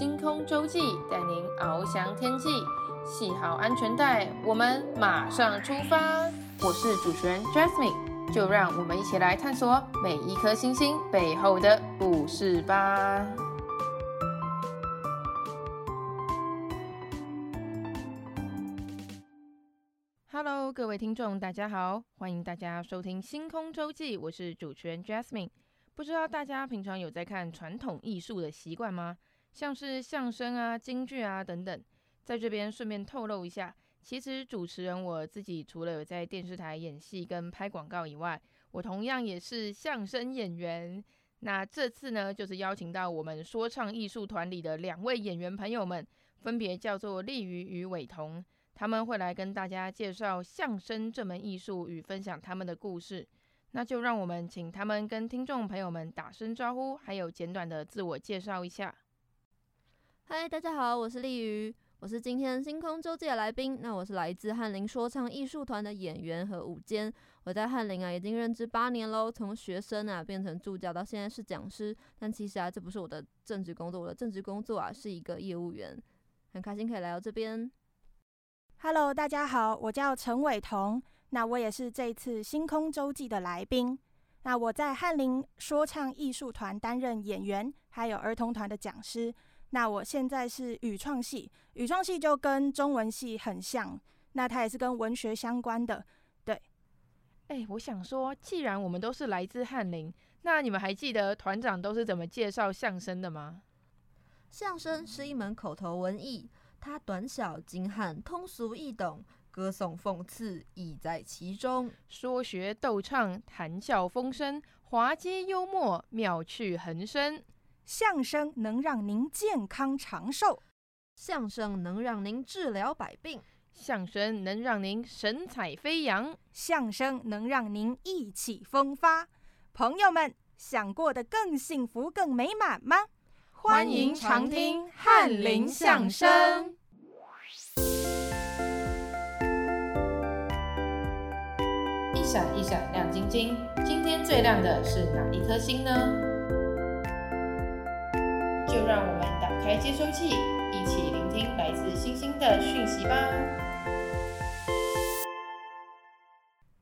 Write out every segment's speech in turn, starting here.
星空周记带您翱翔天际，系好安全带，我们马上出发。我是主持人 Jasmine，就让我们一起来探索每一颗星星背后的故事吧。Hello，各位听众，大家好，欢迎大家收听星空周记，我是主持人 Jasmine。不知道大家平常有在看传统艺术的习惯吗？像是相声啊、京剧啊等等，在这边顺便透露一下，其实主持人我自己除了有在电视台演戏跟拍广告以外，我同样也是相声演员。那这次呢，就是邀请到我们说唱艺术团里的两位演员朋友们，分别叫做立瑜与伟彤，他们会来跟大家介绍相声这门艺术与分享他们的故事。那就让我们请他们跟听众朋友们打声招呼，还有简短的自我介绍一下。嗨，大家好，我是立瑜，我是今天星空周记的来宾。那我是来自翰林说唱艺术团的演员和舞监。我在翰林啊已经任职八年喽，从学生啊变成助教，到现在是讲师。但其实啊，这不是我的正职工作，我的正职工作啊是一个业务员。很开心可以来到这边。Hello，大家好，我叫陈伟彤，那我也是这一次星空周记的来宾。那我在翰林说唱艺术团担任演员，还有儿童团的讲师。那我现在是语创系，语创系就跟中文系很像，那它也是跟文学相关的，对。哎、欸，我想说，既然我们都是来自翰林，那你们还记得团长都是怎么介绍相声的吗？相声是一门口头文艺，它短小精悍，通俗易懂，歌颂讽刺意在其中，说学逗唱，谈笑风生，滑稽幽默，妙趣横生。相声能让您健康长寿，相声能让您治疗百病，相声能让您神采飞扬，相声能让您意气风发。朋友们，想过得更幸福、更美满吗？欢迎常听翰林相声。一闪一闪亮晶晶，今天最亮的是哪一颗星呢？就让我们打开接收器，一起聆听来自星星的讯息吧。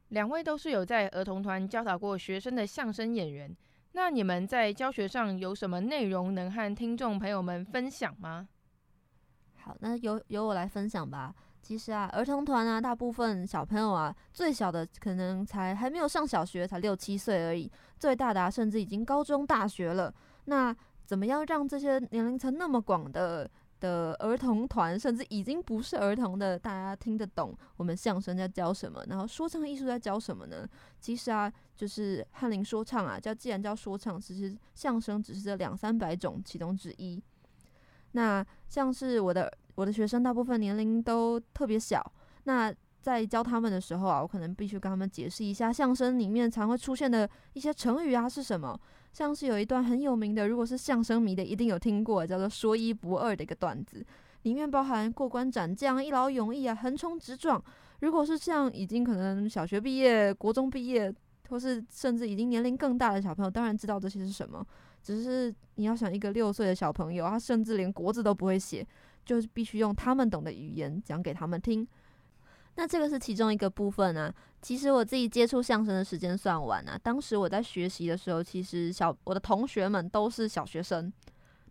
两位都是有在儿童团教导过学生的相声演员，那你们在教学上有什么内容能和听众朋友们分享吗？好，那由由我来分享吧。其实啊，儿童团啊，大部分小朋友啊，最小的可能才还没有上小学，才六七岁而已；最大的啊，甚至已经高中、大学了。那怎么样让这些年龄层那么广的的儿童团，甚至已经不是儿童的，大家听得懂我们相声在教什么，然后说唱艺术在教什么呢？其实啊，就是翰林说唱啊，叫既然叫说唱，其实相声只是这两三百种其中之一。那像是我的我的学生，大部分年龄都特别小，那在教他们的时候啊，我可能必须跟他们解释一下相声里面常会出现的一些成语啊是什么。像是有一段很有名的，如果是相声迷的，一定有听过，叫做“说一不二”的一个段子，里面包含过关斩将、一劳永逸啊、横冲直撞。如果是像已经可能小学毕业、国中毕业，或是甚至已经年龄更大的小朋友，当然知道这些是什么。只是你要想一个六岁的小朋友，他甚至连国字都不会写，就是必须用他们懂的语言讲给他们听。那这个是其中一个部分啊。其实我自己接触相声的时间算晚啊。当时我在学习的时候，其实小我的同学们都是小学生。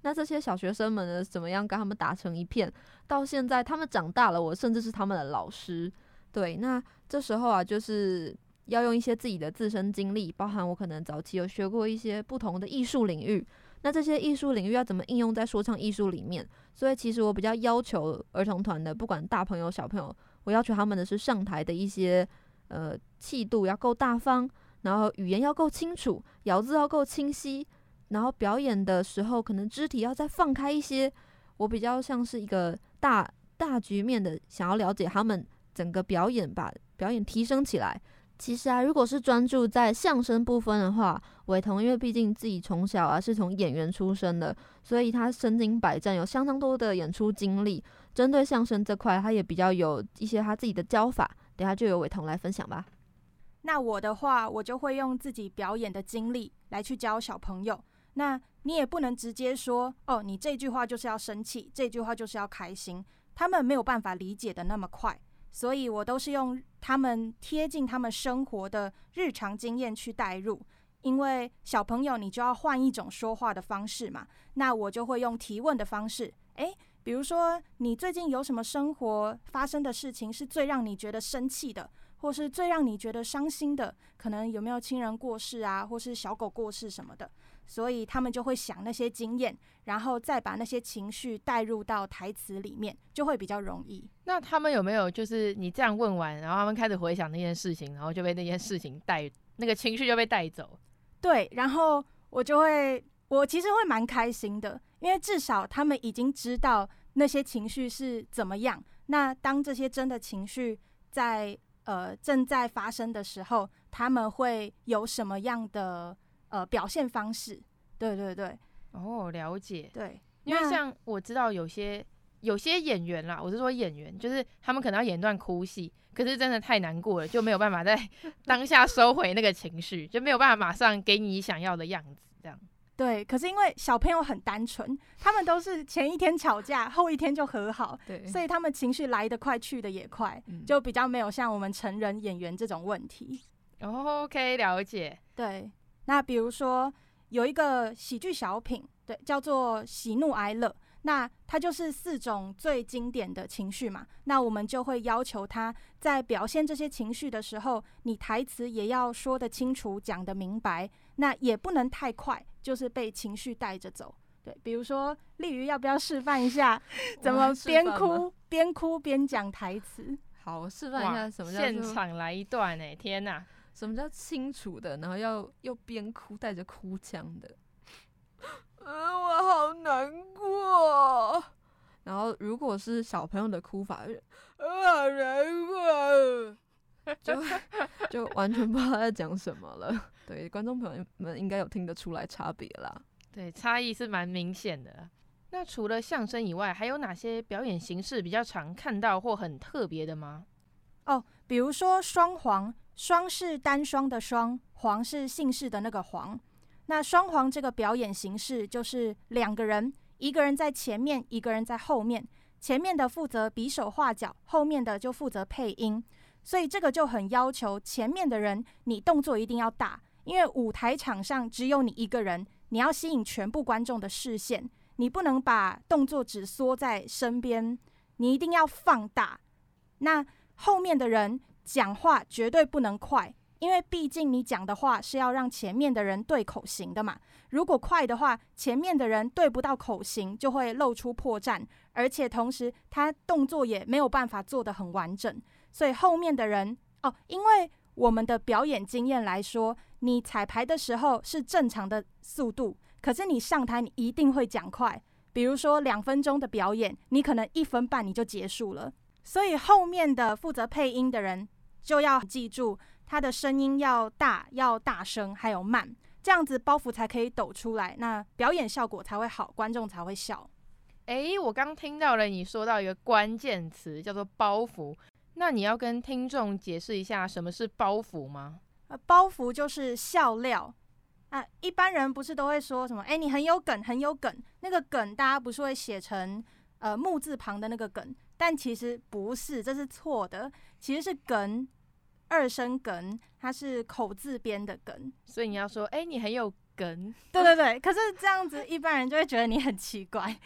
那这些小学生们呢，怎么样跟他们打成一片？到现在他们长大了，我甚至是他们的老师。对，那这时候啊，就是要用一些自己的自身经历，包含我可能早期有学过一些不同的艺术领域。那这些艺术领域要怎么应用在说唱艺术里面？所以其实我比较要求儿童团的，不管大朋友小朋友。我要求他们的是上台的一些呃气度要够大方，然后语言要够清楚，咬字要够清晰，然后表演的时候可能肢体要再放开一些。我比较像是一个大大局面的，想要了解他们整个表演，把表演提升起来。其实啊，如果是专注在相声部分的话，伟彤因为毕竟自己从小啊是从演员出身的，所以他身经百战，有相当多的演出经历。针对相声这块，他也比较有一些他自己的教法，等下就由伟彤来分享吧。那我的话，我就会用自己表演的经历来去教小朋友。那你也不能直接说哦，你这句话就是要生气，这句话就是要开心，他们没有办法理解的那么快，所以我都是用他们贴近他们生活的日常经验去带入。因为小朋友，你就要换一种说话的方式嘛，那我就会用提问的方式，诶，比如说你最近有什么生活发生的事情是最让你觉得生气的，或是最让你觉得伤心的？可能有没有亲人过世啊，或是小狗过世什么的？所以他们就会想那些经验，然后再把那些情绪带入到台词里面，就会比较容易。那他们有没有就是你这样问完，然后他们开始回想那件事情，然后就被那件事情带，那个情绪就被带走？对，然后我就会，我其实会蛮开心的，因为至少他们已经知道那些情绪是怎么样。那当这些真的情绪在呃正在发生的时候，他们会有什么样的呃表现方式？对对对，哦，了解。对，因为像我知道有些有些演员啦，我是说演员，就是他们可能要演段哭戏。可是真的太难过了，就没有办法在 当下收回那个情绪，就没有办法马上给你想要的样子，这样。对，可是因为小朋友很单纯，他们都是前一天吵架，后一天就和好，对，所以他们情绪来得快，去得也快，嗯，就比较没有像我们成人演员这种问题。OK，了解。对，那比如说有一个喜剧小品，对，叫做喜怒哀乐。那它就是四种最经典的情绪嘛，那我们就会要求他在表现这些情绪的时候，你台词也要说得清楚，讲得明白，那也不能太快，就是被情绪带着走。对，比如说丽瑜要不要示范一下 怎么边哭边哭边讲台词？好，我示范一下什么叫现场来一段哎，天哪，什么叫清楚的，然后要又边哭带着哭腔的。嗯，我好难过。然后，如果是小朋友的哭法，我好难过，就就完全不知道在讲什么了。对，观众朋友们应该有听得出来差别啦。对，差异是蛮明显的。那除了相声以外，还有哪些表演形式比较常看到或很特别的吗？哦，比如说双簧，双是单双的双，黄是姓氏的那个黄。那双簧这个表演形式就是两个人，一个人在前面，一个人在后面。前面的负责比手画脚，后面的就负责配音。所以这个就很要求前面的人，你动作一定要大，因为舞台场上只有你一个人，你要吸引全部观众的视线，你不能把动作只缩在身边，你一定要放大。那后面的人讲话绝对不能快。因为毕竟你讲的话是要让前面的人对口型的嘛，如果快的话，前面的人对不到口型，就会露出破绽，而且同时他动作也没有办法做得很完整。所以后面的人哦，因为我们的表演经验来说，你彩排的时候是正常的速度，可是你上台你一定会讲快，比如说两分钟的表演，你可能一分半你就结束了，所以后面的负责配音的人就要记住。它的声音要大，要大声，还有慢，这样子包袱才可以抖出来，那表演效果才会好，观众才会笑。诶，我刚听到了你说到一个关键词，叫做包袱。那你要跟听众解释一下什么是包袱吗？呃，包袱就是笑料。啊，一般人不是都会说什么？诶，你很有梗，很有梗。那个梗大家不是会写成呃木字旁的那个梗，但其实不是，这是错的，其实是梗。二声梗，它是口字边的梗，所以你要说，哎、欸，你很有梗。对对对，可是这样子一般人就会觉得你很奇怪，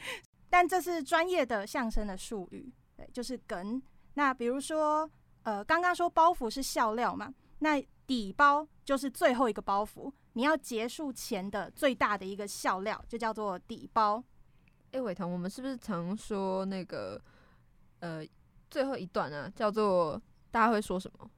但这是专业的相声的术语，对，就是梗。那比如说，呃，刚刚说包袱是笑料嘛，那底包就是最后一个包袱，你要结束前的最大的一个笑料，就叫做底包。哎、欸，伟彤，我们是不是常说那个，呃，最后一段呢、啊，叫做大家会说什么？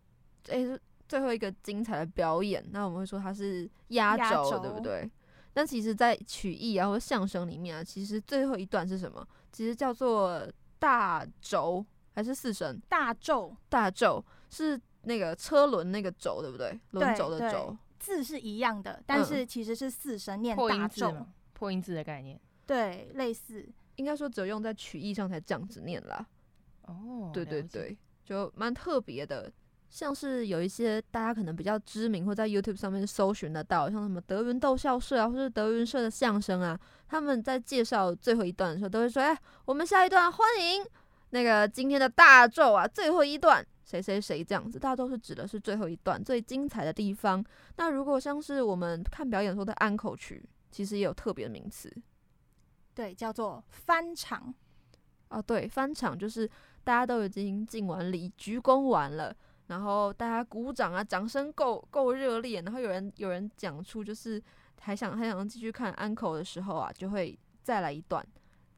诶，是最后一个精彩的表演，那我们会说它是压轴，对不对？那其实，在曲艺啊或相声里面啊，其实最后一段是什么？其实叫做大轴还是四声？大轴，大轴是那个车轮那个轴，对不对？轮轴的轴，字是一样的，但是其实是四声念大轴，破音字的概念。对，类似，应该说只有用在曲艺上才这样子念啦。哦，对对对，就蛮特别的。像是有一些大家可能比较知名，或在 YouTube 上面搜寻得到，像什么德云逗笑社啊，或是德云社的相声啊，他们在介绍最后一段的时候，都会说：“哎，我们下一段欢迎那个今天的大咒啊，最后一段谁谁谁这样子。”大都是指的是最后一段最精彩的地方。那如果像是我们看表演的时候的安口曲，其实也有特别的名词，对，叫做翻场。哦，对，翻场就是大家都已经敬完礼、鞠躬完了。然后大家鼓掌啊，掌声够够热烈，然后有人有人讲出就是还想还想继续看安口的时候啊，就会再来一段。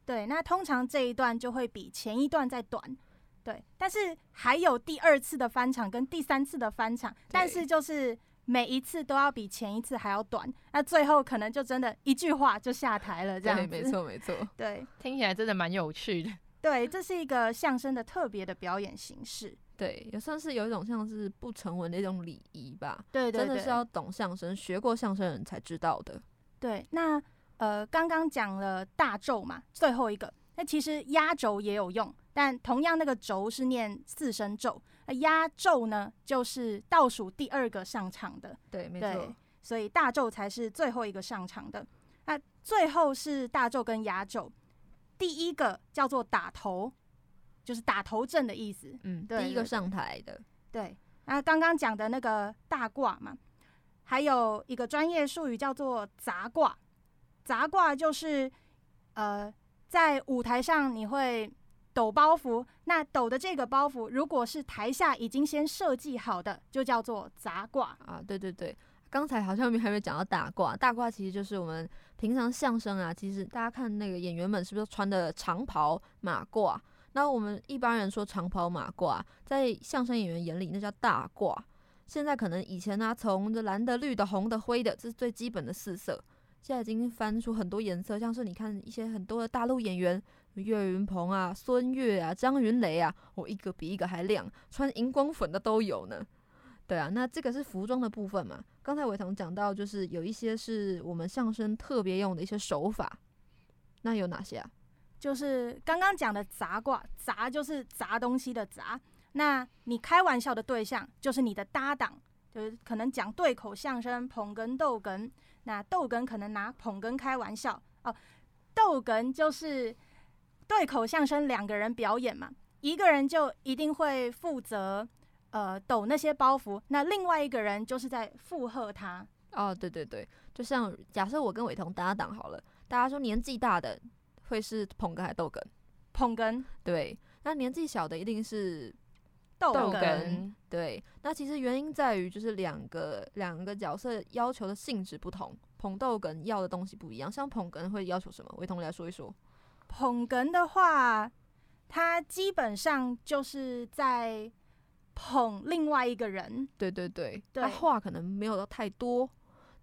对，那通常这一段就会比前一段再短。对，但是还有第二次的翻场跟第三次的翻场，但是就是每一次都要比前一次还要短。那最后可能就真的一句话就下台了，这样子。对，没错没错。对，听起来真的蛮有趣的。对，这是一个相声的特别的表演形式。对，也算是有一种像是不成文的一种礼仪吧。对，对对，真的是要懂相声、学过相声人才知道的。对，那呃，刚刚讲了大咒嘛，最后一个，那其实压轴也有用，但同样那个轴是念四声咒，那压轴呢，就是倒数第二个上场的。对，没错。所以大咒才是最后一个上场的。那最后是大咒跟压咒，第一个叫做打头。就是打头阵的意思，嗯，对，第一个上台的，对。那刚刚讲的那个大褂嘛，还有一个专业术语叫做杂挂，杂挂就是呃，在舞台上你会抖包袱，那抖的这个包袱，如果是台下已经先设计好的，就叫做杂挂啊。对对对，刚才好像还没有讲到大褂，大褂其实就是我们平常相声啊，其实大家看那个演员们是不是穿的长袍马褂？那我们一般人说长袍马褂，在相声演员眼里那叫大褂。现在可能以前呢、啊，从这蓝的、绿的、红的、灰的，这是最基本的四色。现在已经翻出很多颜色，像是你看一些很多的大陆演员，岳云鹏啊、孙越啊、张云雷啊，我、哦、一个比一个还亮，穿荧光粉的都有呢。对啊，那这个是服装的部分嘛。刚才伟彤讲到，就是有一些是我们相声特别用的一些手法，那有哪些啊？就是刚刚讲的砸卦，砸就是砸东西的砸。那你开玩笑的对象就是你的搭档，就是可能讲对口相声捧哏逗哏。那逗哏可能拿捧哏开玩笑哦，逗哏就是对口相声两个人表演嘛，一个人就一定会负责呃抖那些包袱，那另外一个人就是在附和他。哦，对对对，就像假设我跟伟彤搭档好了，大家说年纪大的。会是捧哏还是逗哏？捧哏，对。那年纪小的一定是逗哏，对。那其实原因在于，就是两个两个角色要求的性质不同，捧逗哏要的东西不一样。像捧哏会要求什么？维彤来说一说。捧哏的话，它基本上就是在捧另外一个人。对对对，他话可能没有太多，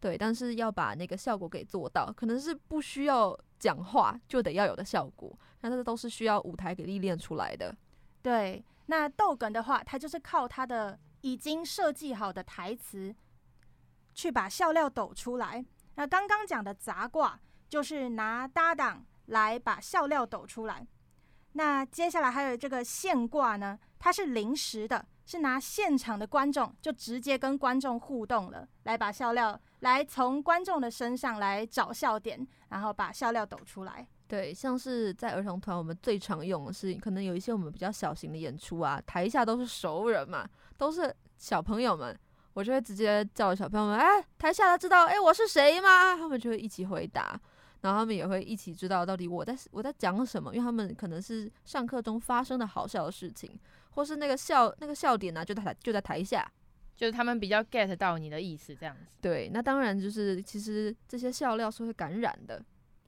对，但是要把那个效果给做到，可能是不需要。讲话就得要有的效果，那这都是需要舞台给历练出来的。对，那逗哏的话，他就是靠他的已经设计好的台词，去把笑料抖出来。那刚刚讲的杂挂，就是拿搭档来把笑料抖出来。那接下来还有这个现挂呢，它是临时的，是拿现场的观众就直接跟观众互动了，来把笑料。来从观众的身上来找笑点，然后把笑料抖出来。对，像是在儿童团，我们最常用的是，可能有一些我们比较小型的演出啊，台下都是熟人嘛，都是小朋友们，我就会直接叫小朋友们，哎，台下都知道，哎，我是谁吗？他们就会一起回答，然后他们也会一起知道到底我在我在讲什么，因为他们可能是上课中发生的好笑的事情，或是那个笑那个笑点呢、啊，就在就在台下。就是他们比较 get 到你的意思，这样子。对，那当然就是其实这些笑料是会感染的，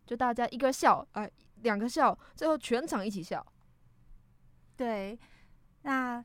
就大家一个笑，啊、呃，两个笑，最后全场一起笑。对，那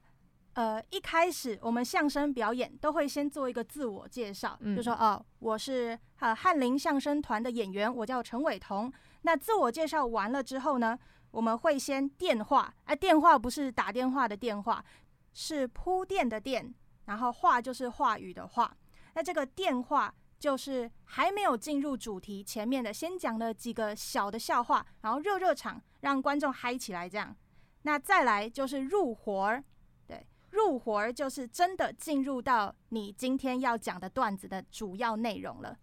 呃一开始我们相声表演都会先做一个自我介绍，嗯、就说哦，我是呃翰林相声团的演员，我叫陈伟彤。那自我介绍完了之后呢，我们会先电话，哎、呃，电话不是打电话的电话，是铺垫的垫。然后话就是话语的话，那这个电话就是还没有进入主题前面的，先讲了几个小的笑话，然后热热场，让观众嗨起来这样。那再来就是入活入活儿就是真的进入到你今天要讲的段子的主要内容了。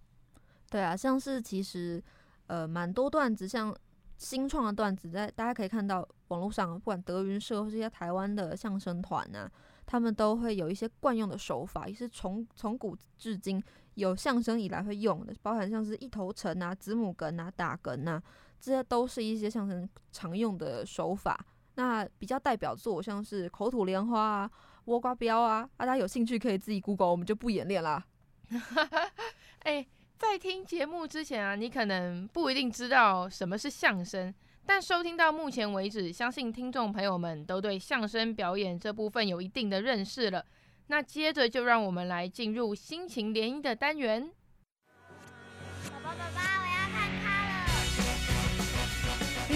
对啊，像是其实呃蛮多段子，像新创的段子，在大家可以看到网络上，不管德云社或是一些台湾的相声团啊，他们都会有一些惯用的手法，也是从从古至今有相声以来会用的，包含像是一头沉啊、子母哏啊、打哏啊，这些都是一些相声常用的手法。那比较代表作像是口吐莲花啊、倭瓜标啊，大家有兴趣可以自己 Google，我们就不演练啦。哎，在听节目之前啊，你可能不一定知道什么是相声，但收听到目前为止，相信听众朋友们都对相声表演这部分有一定的认识了。那接着就让我们来进入心情联姻的单元。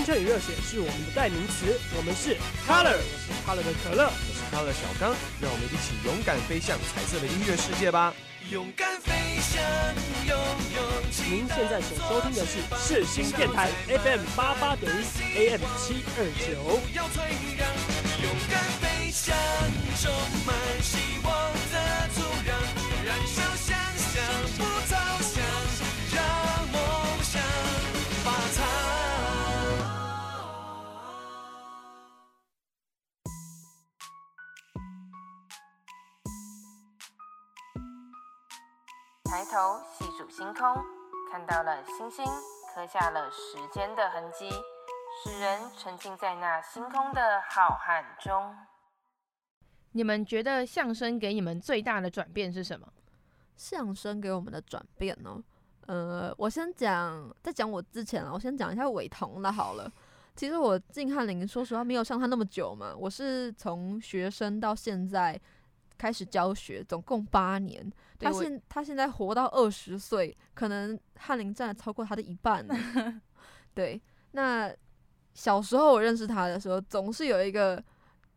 青春与热血是我们的代名词，我们是 Color，我是 Color 的可乐，我是 Color 小刚，让我们一起勇敢飞向彩色的音乐世界吧！勇敢飞向，拥有您现在所收听的是世新电台 FM 八八点一 AM 七二九。勇敢飞向，充满希抬头细数星空，看到了星星，刻下了时间的痕迹，使人沉浸在那星空的浩瀚中。你们觉得相声给你们最大的转变是什么？相声给我们的转变呢？呃，我先讲，在讲我之前啊，我先讲一下伟童的好了。其实我进翰林，说实话没有上他那么久嘛，我是从学生到现在。开始教学，总共八年。他现他现在活到二十岁，可能翰林占了超过他的一半呢。对，那小时候我认识他的时候，总是有一个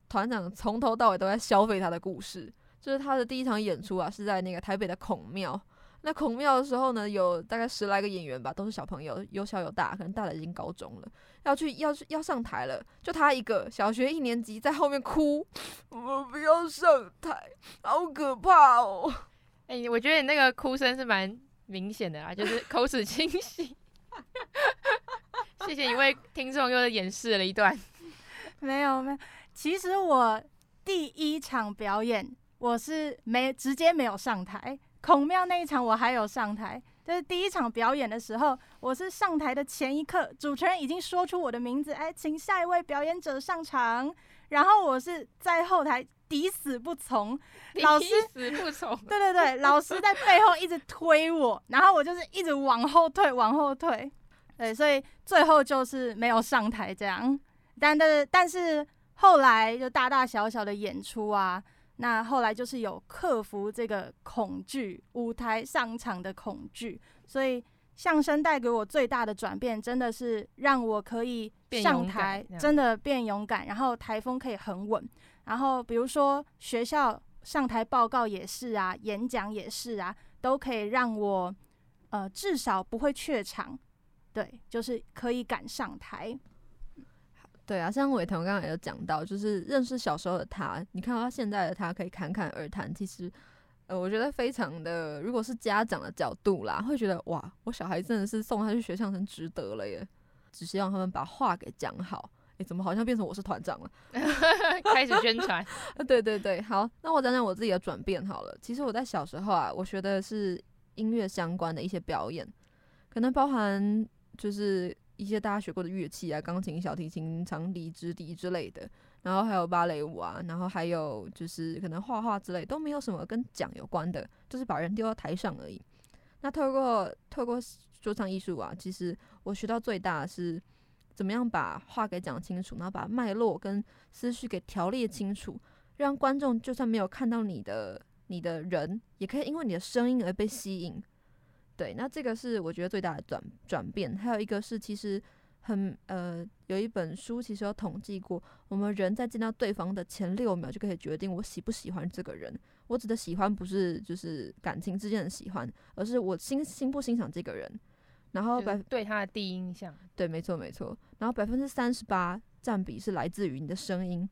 团长从头到尾都在消费他的故事。就是他的第一场演出啊，是在那个台北的孔庙。那孔庙的时候呢，有大概十来个演员吧，都是小朋友，有小有大，可能大的已经高中了，要去要去要上台了，就他一个小学一年级在后面哭，我不要上台，好可怕哦！哎、欸，我觉得你那个哭声是蛮明显的啦，就是口齿清晰。谢谢一位听众又演示了一段，没有没有，其实我第一场表演我是没直接没有上台。孔庙那一场我还有上台，就是第一场表演的时候，我是上台的前一刻，主持人已经说出我的名字，哎，请下一位表演者上场，然后我是在后台抵死不从，老师抵死不从，对对对，老师在背后一直推我，然后我就是一直往后退，往后退，对，所以最后就是没有上台这样，但但但是后来就大大小小的演出啊。那后来就是有克服这个恐惧，舞台上场的恐惧，所以相声带给我最大的转变，真的是让我可以上台，真的变勇敢，然后台风可以很稳。然后比如说学校上台报告也是啊，演讲也是啊，都可以让我呃至少不会怯场，对，就是可以敢上台。对啊，像伟腾刚刚也有讲到，就是认识小时候的他，你看到他现在的他可以侃侃而谈，其实，呃，我觉得非常的，如果是家长的角度啦，会觉得哇，我小孩真的是送他去学相声值得了耶，只希望他们把话给讲好。诶，怎么好像变成我是团长了？开始宣传。对对对，好，那我讲讲我自己的转变好了。其实我在小时候啊，我学的是音乐相关的一些表演，可能包含就是。一些大家学过的乐器啊，钢琴、小提琴、长笛、直笛之类的，然后还有芭蕾舞啊，然后还有就是可能画画之类，都没有什么跟讲有关的，就是把人丢到台上而已。那透过透过说唱艺术啊，其实我学到最大的是怎么样把话给讲清楚，然后把脉络跟思绪给条列清楚，让观众就算没有看到你的你的人，也可以因为你的声音而被吸引。对，那这个是我觉得最大的转转变。还有一个是，其实很呃，有一本书其实有统计过，我们人在见到对方的前六秒就可以决定我喜不喜欢这个人。我指的喜欢不是就是感情之间的喜欢，而是我欣欣不欣赏这个人。然后百对他的第一印象，对，没错没错。然后百分之三十八占比是来自于你的声音。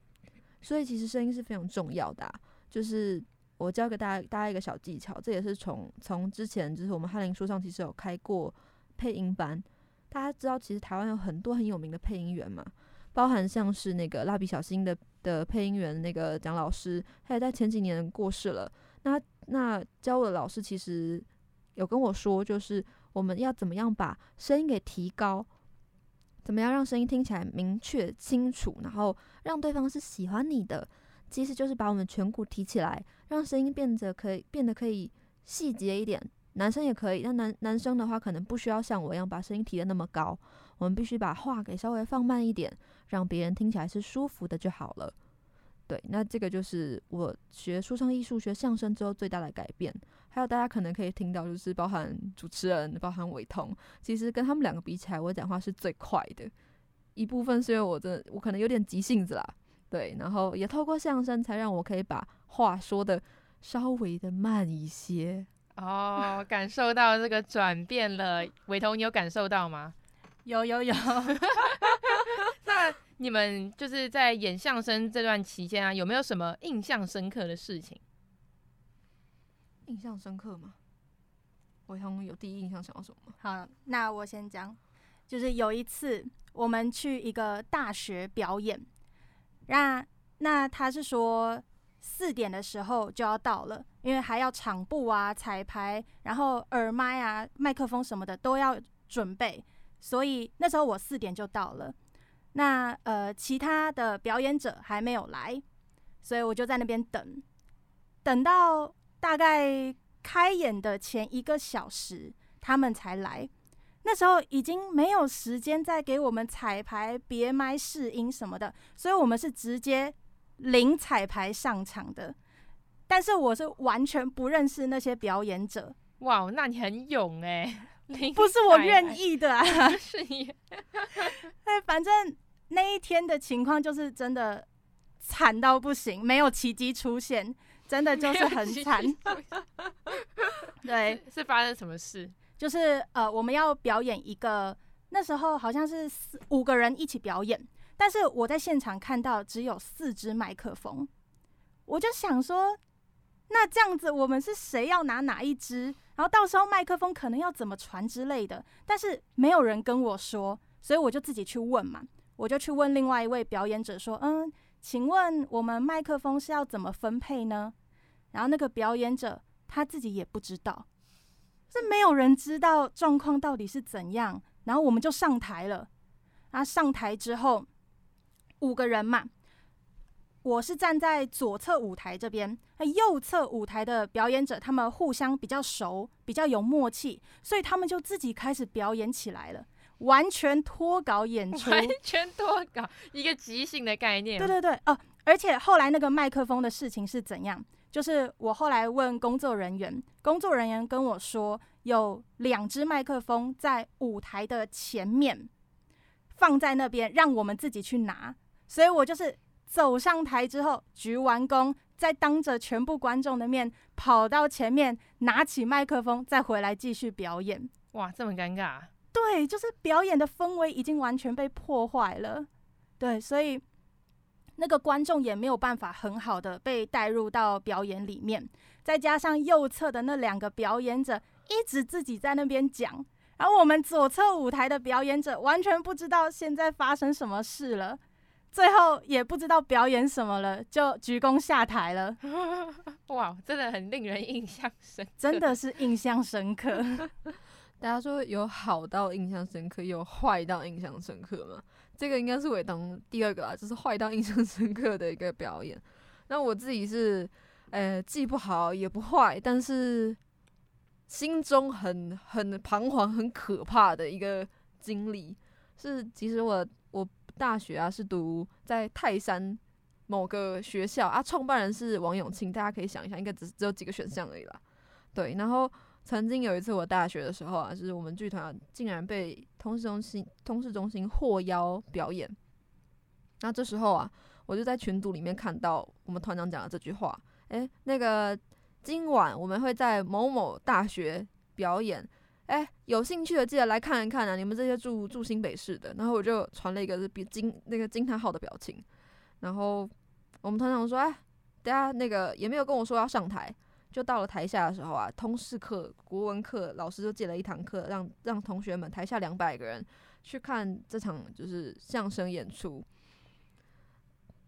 所以其实声音是非常重要的啊。就是我教给大家大家一个小技巧，这也是从从之前就是我们翰林书上其实有开过配音班，大家知道其实台湾有很多很有名的配音员嘛，包含像是那个蜡笔小新的的配音员那个蒋老师，他也在前几年过世了。那那教我的老师其实有跟我说，就是我们要怎么样把声音给提高。怎么样让声音听起来明确清楚，然后让对方是喜欢你的？其实就是把我们颧骨提起来，让声音变得可以变得可以细节一点。男生也可以，但男男生的话可能不需要像我一样把声音提得那么高。我们必须把话给稍微放慢一点，让别人听起来是舒服的就好了。对，那这个就是我学说唱艺术、学相声之后最大的改变。还有大家可能可以听到，就是包含主持人、包含伟彤，其实跟他们两个比起来，我讲话是最快的。一部分是因为我真的我可能有点急性子啦，对，然后也透过相声才让我可以把话说的稍微的慢一些。哦，感受到这个转变了，伟彤，你有感受到吗？有有有。那你们就是在演相声这段期间啊，有没有什么印象深刻的事情？印象深刻吗？伟彤有第一印象想到什么？好，那我先讲，就是有一次我们去一个大学表演，那那他是说四点的时候就要到了，因为还要场布啊、彩排，然后耳麦啊、麦克风什么的都要准备，所以那时候我四点就到了。那呃，其他的表演者还没有来，所以我就在那边等，等到。大概开演的前一个小时，他们才来。那时候已经没有时间再给我们彩排、别麦试音什么的，所以我们是直接零彩排上场的。但是我是完全不认识那些表演者。哇，那你很勇哎！不是我愿意的啊，是你。哎，反正那一天的情况就是真的惨到不行，没有奇迹出现。真的就是很惨，对，是发生什么事？就是呃，我们要表演一个，那时候好像是四五个人一起表演，但是我在现场看到只有四支麦克风，我就想说，那这样子我们是谁要拿哪一支？然后到时候麦克风可能要怎么传之类的，但是没有人跟我说，所以我就自己去问嘛，我就去问另外一位表演者说，嗯，请问我们麦克风是要怎么分配呢？然后那个表演者他自己也不知道，是没有人知道状况到底是怎样。然后我们就上台了。然后上台之后，五个人嘛，我是站在左侧舞台这边，那右侧舞台的表演者他们互相比较熟，比较有默契，所以他们就自己开始表演起来了，完全脱稿演出，完全脱稿，一个即兴的概念。对对对，哦，而且后来那个麦克风的事情是怎样？就是我后来问工作人员，工作人员跟我说，有两只麦克风在舞台的前面，放在那边，让我们自己去拿。所以我就是走上台之后，鞠完躬，再当着全部观众的面跑到前面，拿起麦克风，再回来继续表演。哇，这么尴尬？对，就是表演的氛围已经完全被破坏了。对，所以。那个观众也没有办法很好的被带入到表演里面，再加上右侧的那两个表演者一直自己在那边讲，然后我们左侧舞台的表演者完全不知道现在发生什么事了，最后也不知道表演什么了，就鞠躬下台了。哇，真的很令人印象深刻，真的是印象深刻。大家说有好到印象深刻，有坏到印象深刻吗？这个应该是伟彤第二个啊，就是坏到 印象深刻的一个表演。那我自己是，呃，既不好也不坏，但是心中很很彷徨、很可怕的一个经历。是，其实我我大学啊是读在泰山某个学校啊，创办人是王永庆，大家可以想一想，应该只只有几个选项而已啦。对，然后。曾经有一次，我大学的时候啊，就是我们剧团竟然被通识中心通识中心获邀表演。那这时候啊，我就在群组里面看到我们团长讲的这句话：“诶，那个今晚我们会在某某大学表演，诶，有兴趣的记得来看一看啊！你们这些住住新北市的。”然后我就传了一个是比惊那个惊叹号的表情。然后我们团长说：“哎，大家那个也没有跟我说要上台。”就到了台下的时候啊，通识课、国文课，老师就借了一堂课，让让同学们台下两百个人去看这场就是相声演出。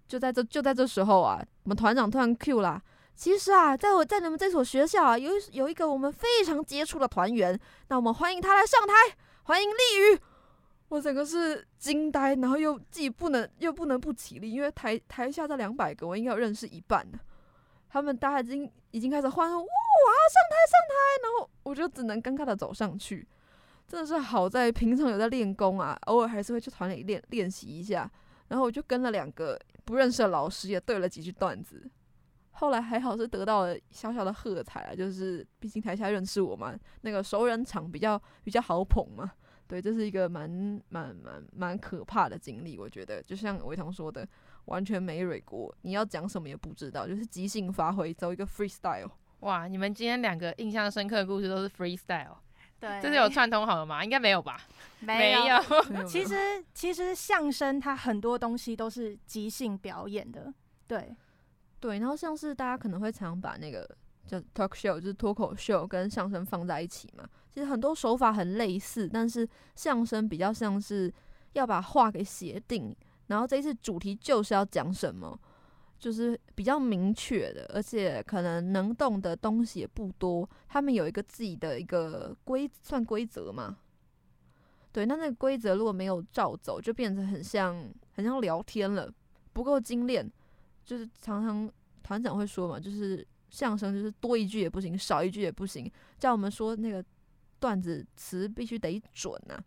就在这就在这时候啊，我们团长突然 Q 啦。其实啊，在我在你们这所学校啊，有有一个我们非常杰出的团员，那我们欢迎他来上台，欢迎立宇。我整个是惊呆，然后又既不能又不能不起立，因为台台下这两百个，我应该有认识一半的。他们大家已经已经开始欢呼，哇，上台上台，然后我就只能尴尬的走上去。真的是好在平常有在练功啊，偶尔还是会去团里练练习一下。然后我就跟了两个不认识的老师，也对了几句段子。后来还好是得到了小小的喝彩啊，就是毕竟台下认识我嘛，那个熟人场比较比较好捧嘛。对，这是一个蛮蛮蛮蛮可怕的经历，我觉得就像伟彤说的，完全没蕊过，你要讲什么也不知道，就是即兴发挥，走一个 freestyle。哇，你们今天两个印象深刻的故事都是 freestyle，对，这是有串通好了吗？应该没有吧？没有。没有 其实其实相声它很多东西都是即兴表演的，对对。然后像是大家可能会常把那个叫 talk show，就是脱口秀跟相声放在一起嘛。其实很多手法很类似，但是相声比较像是要把话给写定，然后这一次主题就是要讲什么，就是比较明确的，而且可能能动的东西也不多。他们有一个自己的一个规算规则嘛，对，那那个规则如果没有照走，就变成很像很像聊天了，不够精炼。就是常常团长会说嘛，就是相声就是多一句也不行，少一句也不行，叫我们说那个。段子词必须得准呐、啊，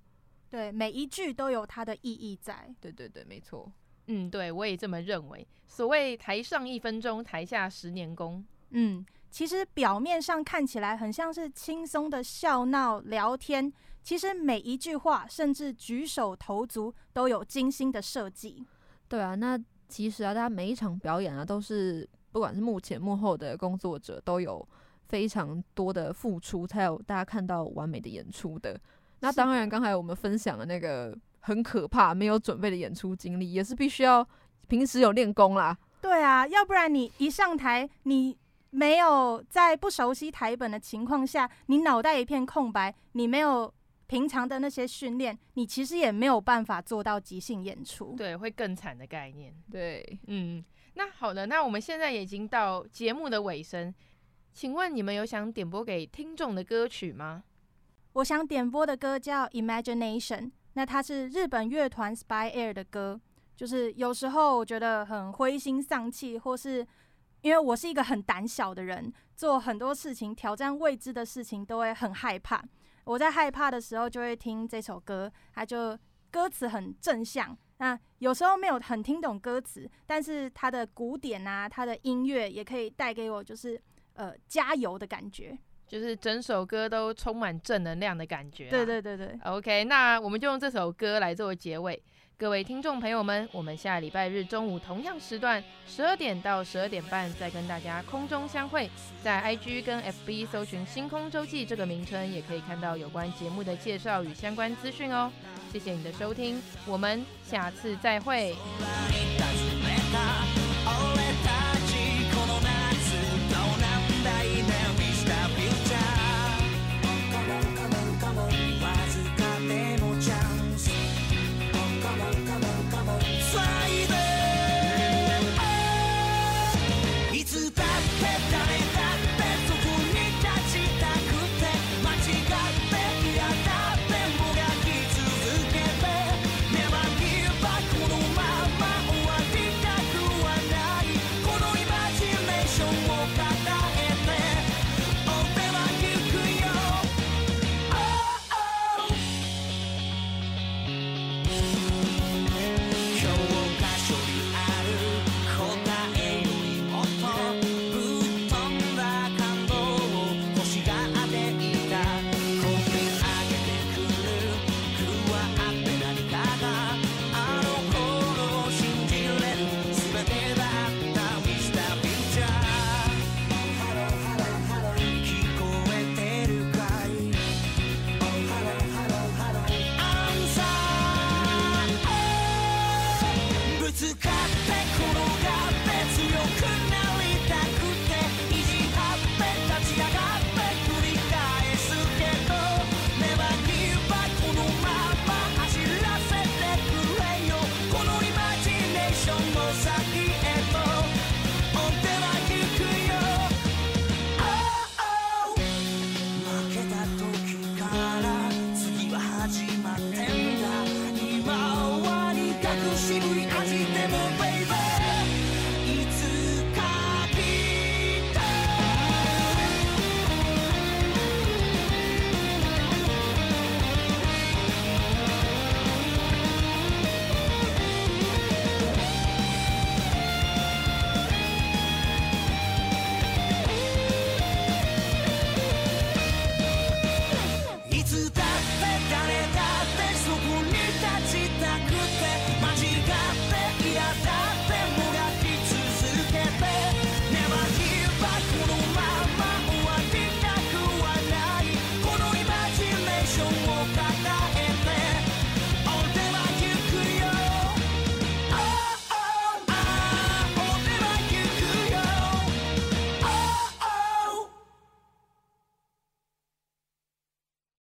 对，每一句都有它的意义在。对对对，没错。嗯，对，我也这么认为。所谓台上一分钟，台下十年功。嗯，其实表面上看起来很像是轻松的笑闹聊天，其实每一句话，甚至举手投足，都有精心的设计。对啊，那其实啊，大家每一场表演啊，都是不管是幕前幕后的工作者都有。非常多的付出，才有大家看到完美的演出的。那当然，刚才我们分享的那个很可怕、没有准备的演出经历，也是必须要平时有练功啦。对啊，要不然你一上台，你没有在不熟悉台本的情况下，你脑袋一片空白，你没有平常的那些训练，你其实也没有办法做到即兴演出。对，会更惨的概念。对，嗯，那好的，那我们现在也已经到节目的尾声。请问你们有想点播给听众的歌曲吗？我想点播的歌叫《Imagination》，那它是日本乐团 Spy Air 的歌。就是有时候我觉得很灰心丧气，或是因为我是一个很胆小的人，做很多事情挑战未知的事情都会很害怕。我在害怕的时候就会听这首歌，它就歌词很正向。那有时候没有很听懂歌词，但是它的鼓点啊，它的音乐也可以带给我就是。呃，加油的感觉，就是整首歌都充满正能量的感觉。对对对对，OK，那我们就用这首歌来作为结尾。各位听众朋友们，我们下礼拜日中午同样时段，十二点到十二点半再跟大家空中相会。在 IG 跟 FB 搜寻“星空周记”这个名称，也可以看到有关节目的介绍与相关资讯哦。谢谢你的收听，我们下次再会。